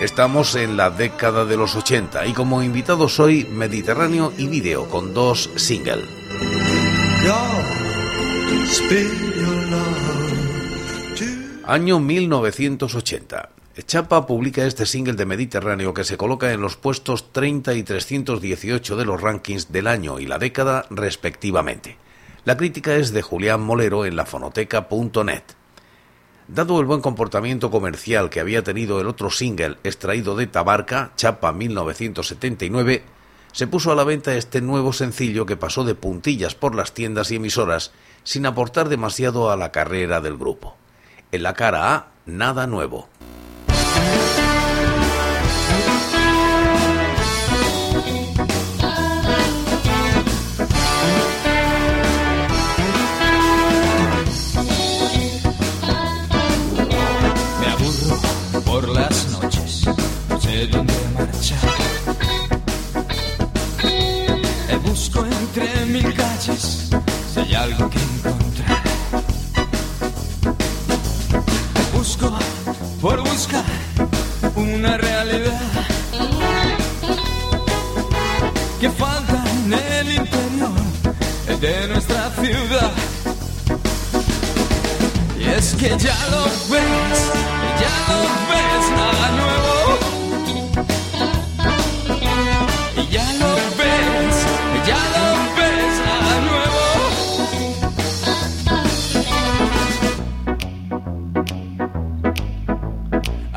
Estamos en la década de los 80 y como invitados hoy Mediterráneo y Vídeo con dos singles. Año 1980. Chapa publica este single de Mediterráneo que se coloca en los puestos 30 y 318 de los rankings del año y la década respectivamente. La crítica es de Julián Molero en lafonoteca.net. Dado el buen comportamiento comercial que había tenido el otro single extraído de Tabarca, Chapa 1979, se puso a la venta este nuevo sencillo que pasó de puntillas por las tiendas y emisoras sin aportar demasiado a la carrera del grupo. En la cara A, nada nuevo.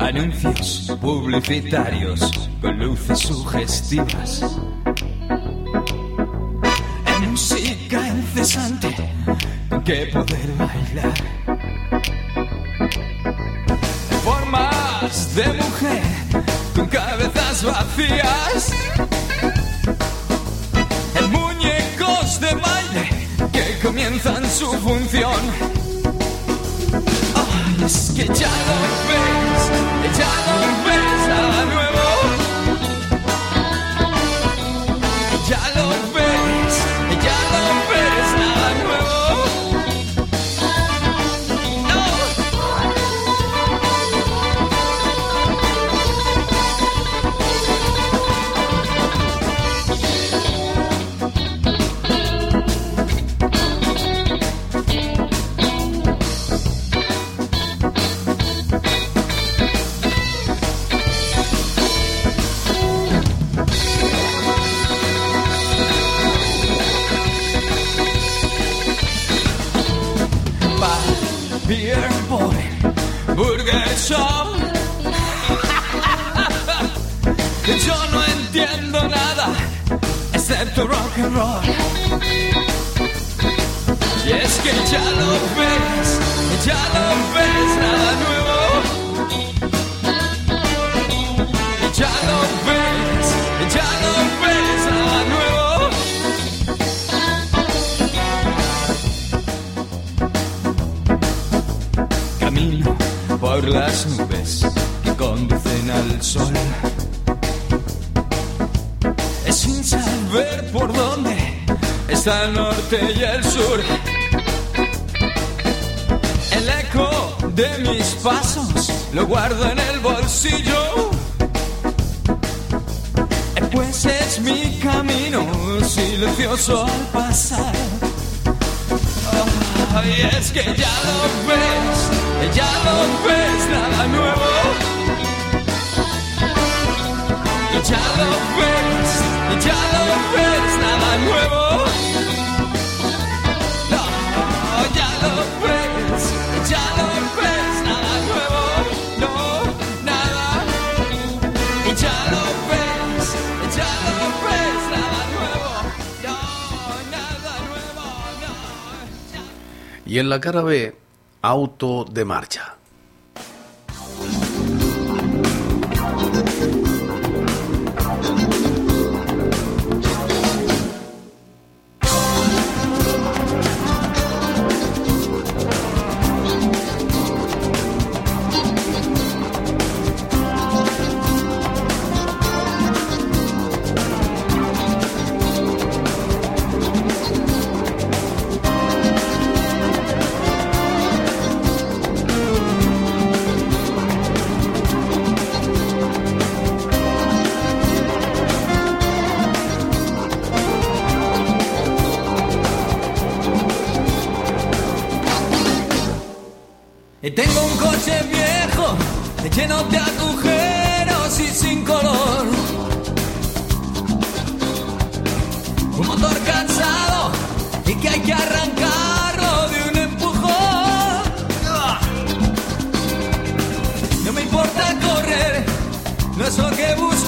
Anuncios publicitarios con luces sugestivas. En música incesante con que poder bailar. Formas de mujer con cabezas vacías. En muñecos de baile que comienzan su función es que ya lo ves, ya lo ves nada nuevo. El norte y el sur. El eco de mis pasos lo guardo en el bolsillo. Pues es mi camino silencioso al pasar. y es que ya lo ves, ya lo ves, nada nuevo. Ya lo ves, ya lo ves, nada nuevo. Y en la cara B, auto de marcha.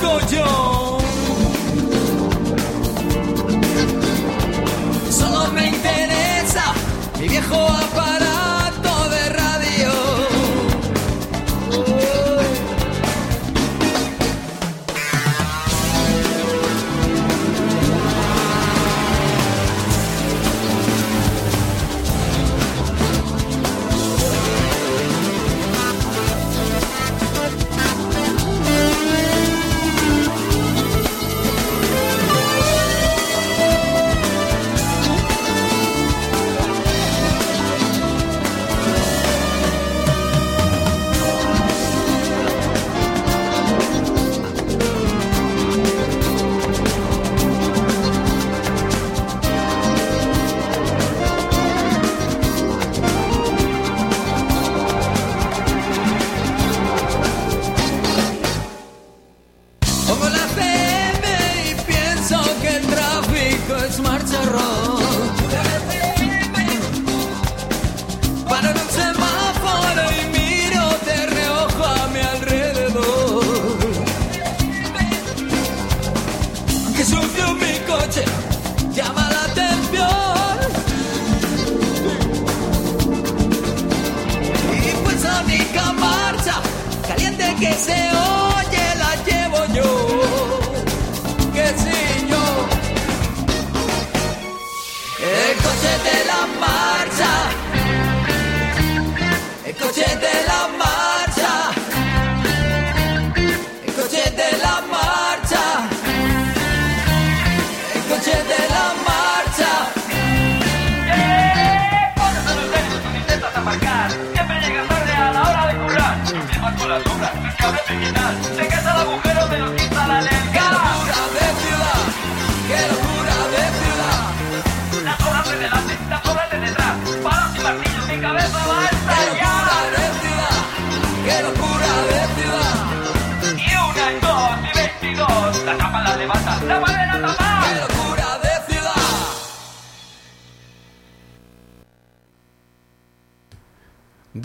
Que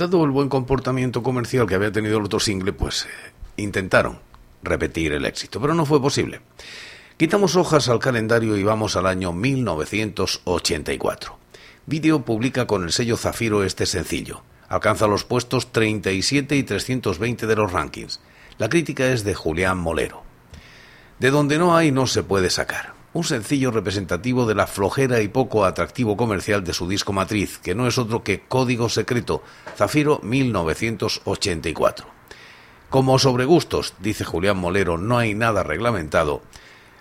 Dado el buen comportamiento comercial que había tenido el otro single, pues eh, intentaron repetir el éxito, pero no fue posible. Quitamos hojas al calendario y vamos al año 1984. Video publica con el sello Zafiro este sencillo. Alcanza los puestos 37 y 320 de los rankings. La crítica es de Julián Molero. De donde no hay no se puede sacar. Un sencillo representativo de la flojera y poco atractivo comercial de su disco matriz, que no es otro que Código Secreto, Zafiro 1984. Como sobre gustos, dice Julián Molero, no hay nada reglamentado.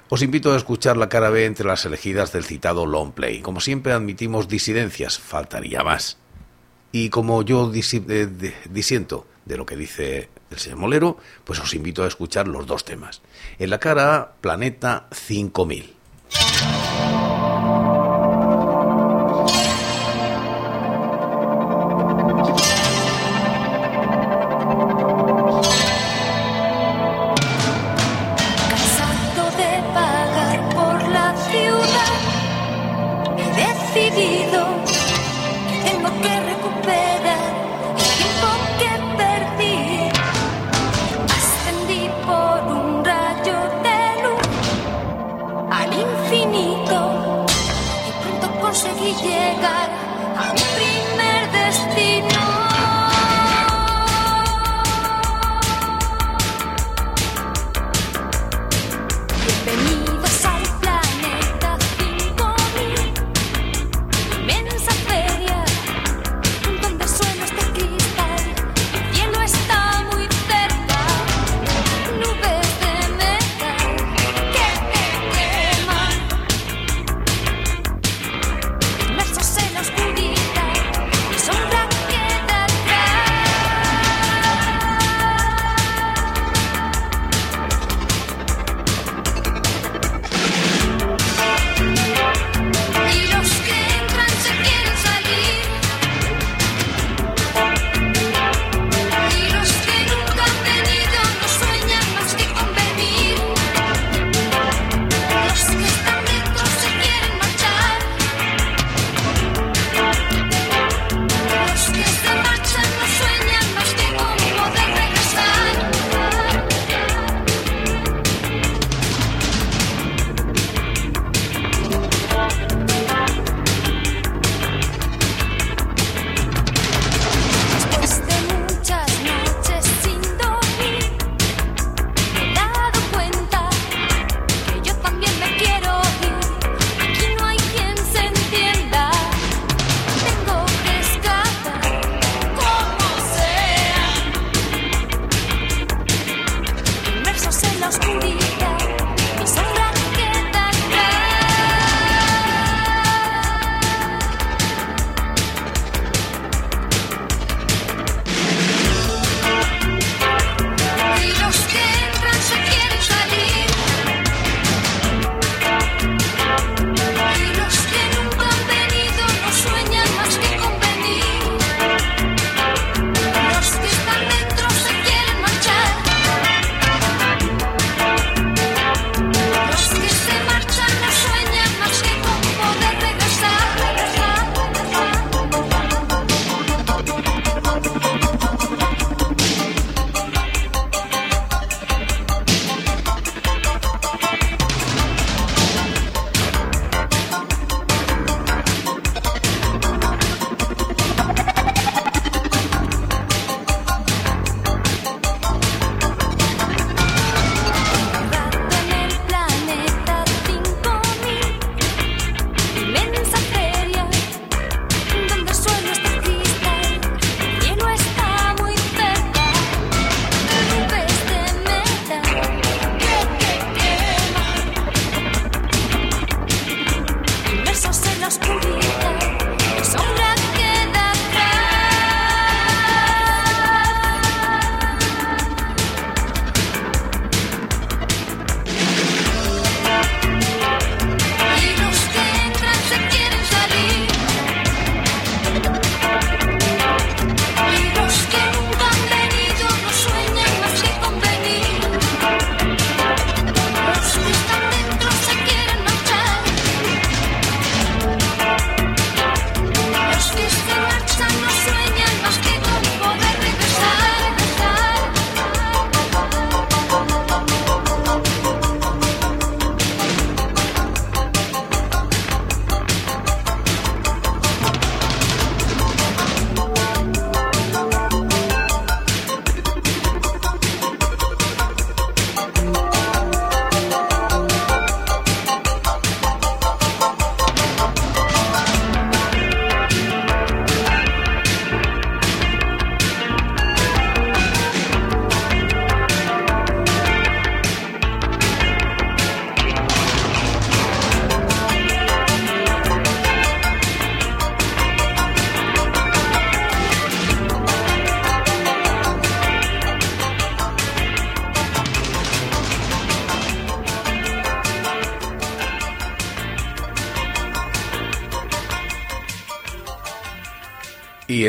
Os invito a escuchar la cara B entre las elegidas del citado long play. Como siempre admitimos disidencias, faltaría más. Y como yo disiento de lo que dice el señor Molero, pues os invito a escuchar los dos temas. En la cara A, Planeta 5000. Oh.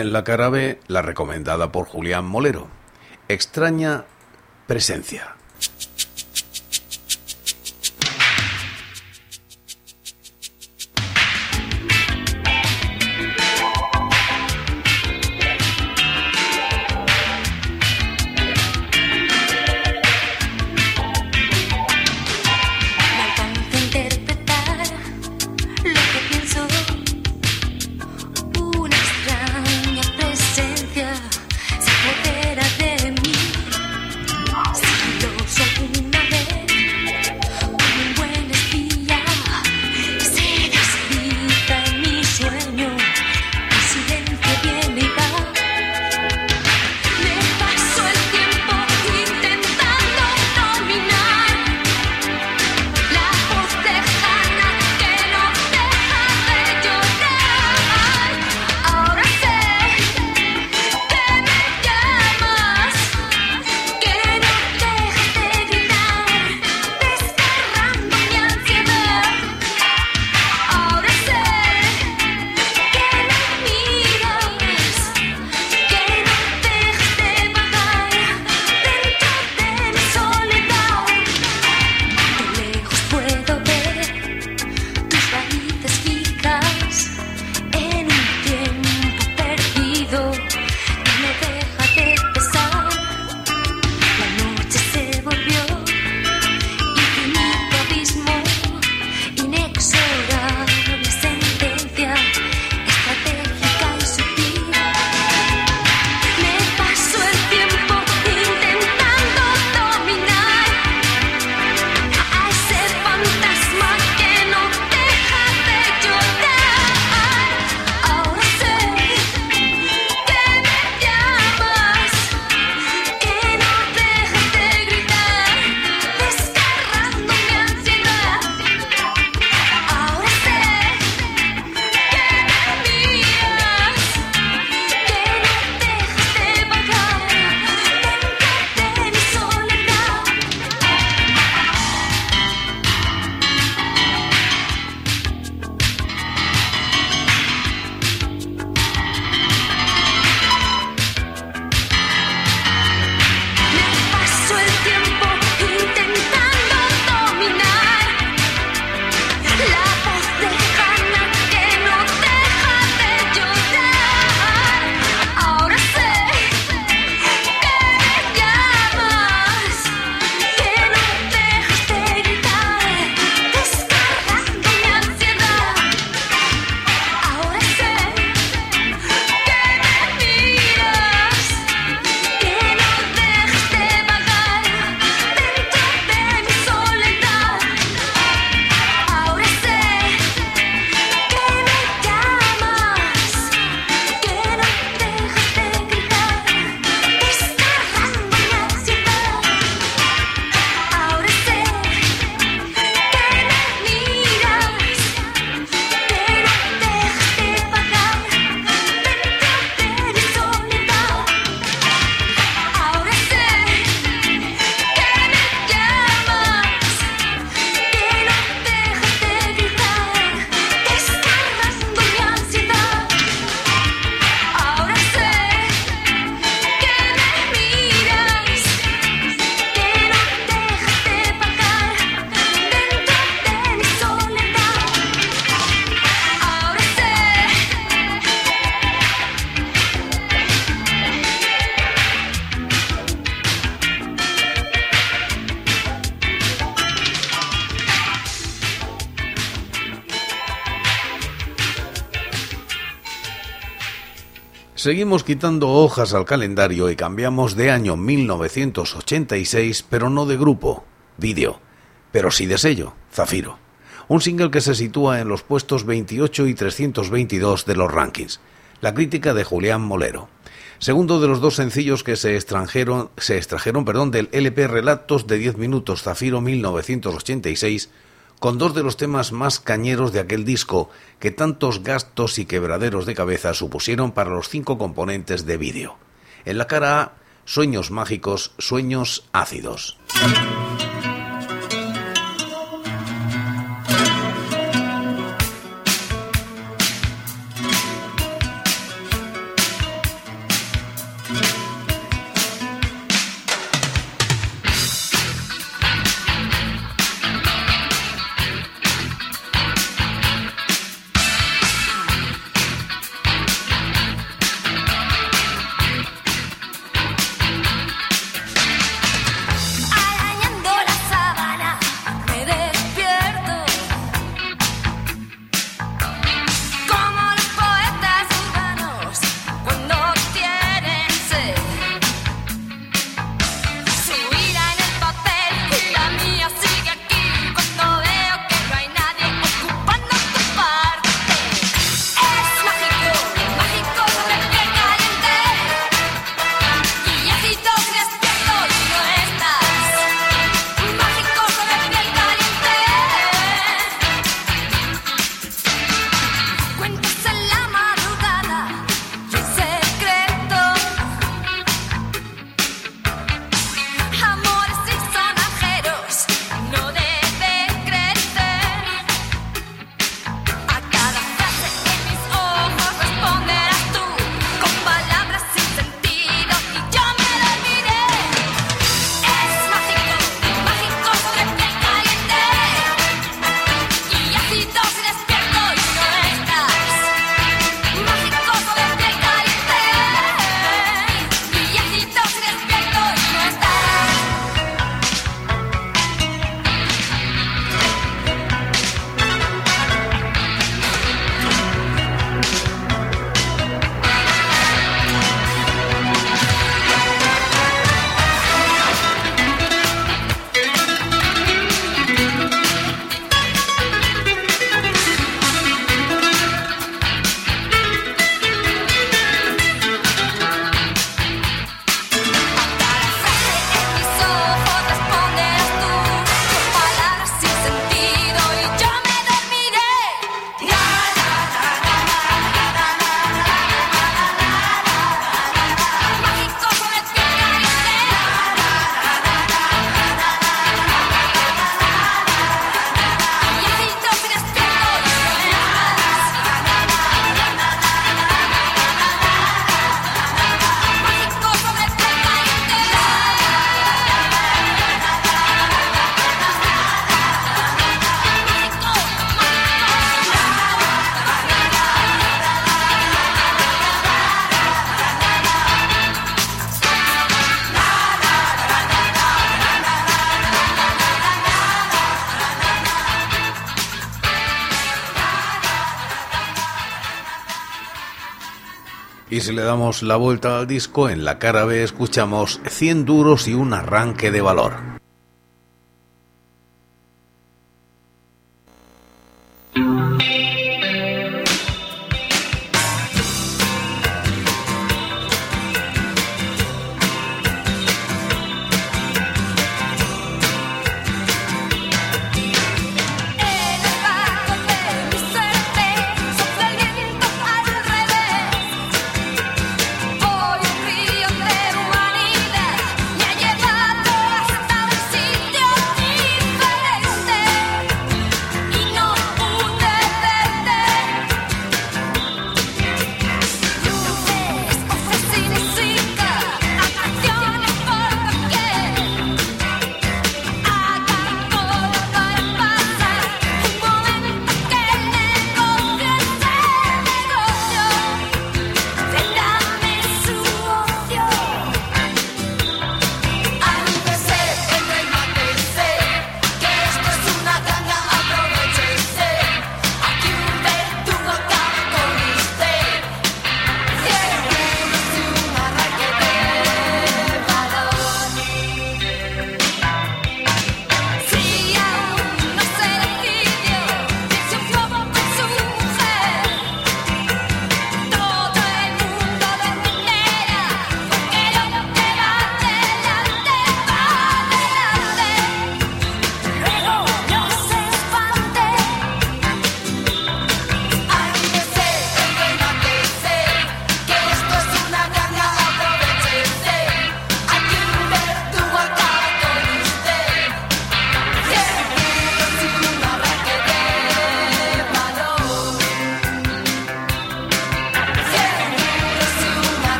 en la cara B la recomendada por Julián Molero. Extraña presencia. Seguimos quitando hojas al calendario y cambiamos de año 1986, pero no de grupo, vídeo, pero sí de sello, Zafiro. Un single que se sitúa en los puestos 28 y 322 de los rankings. La crítica de Julián Molero. Segundo de los dos sencillos que se, extranjeron, se extrajeron perdón, del LP Relatos de 10 minutos Zafiro 1986 con dos de los temas más cañeros de aquel disco que tantos gastos y quebraderos de cabeza supusieron para los cinco componentes de vídeo. En la cara A, Sueños mágicos, Sueños ácidos. Si le damos la vuelta al disco, en la cara B escuchamos 100 duros y un arranque de valor.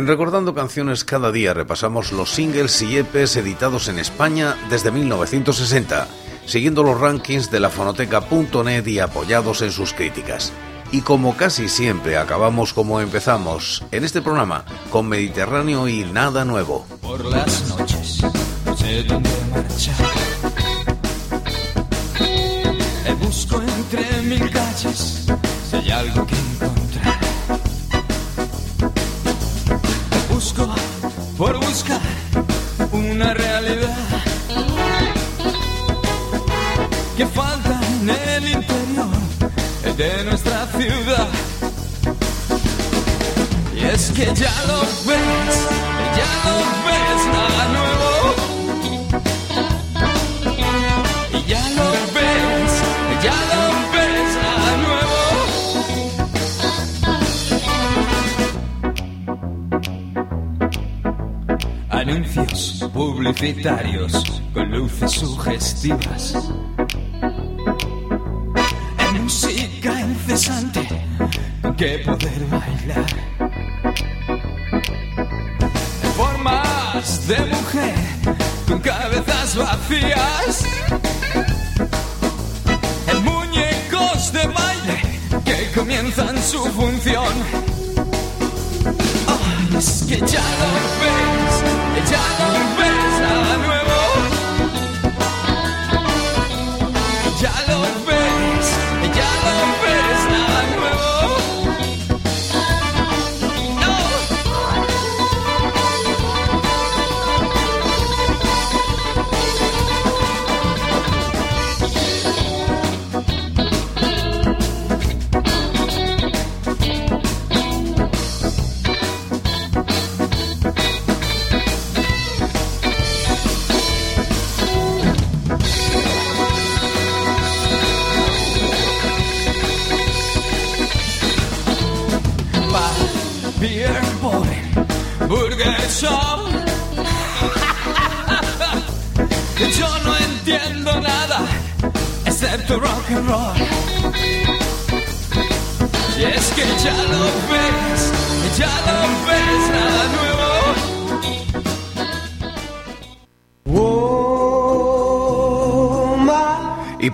En Recordando Canciones cada día repasamos los singles y EPs editados en España desde 1960, siguiendo los rankings de la fonoteca.net y apoyados en sus críticas. Y como casi siempre acabamos como empezamos en este programa, con Mediterráneo y nada nuevo. Por las noches no sé dónde Busco entre mil calles si hay algo que encontrar. Por buscar una realidad que falta en el interior de nuestra ciudad. Y es que ya lo ves, ya lo ves, publicitarios con luces sugestivas. Música incesante con que poder bailar. Formas de mujer con cabezas vacías. En muñecos de baile que comienzan su función. Es que ya lo ves, ya lo ves,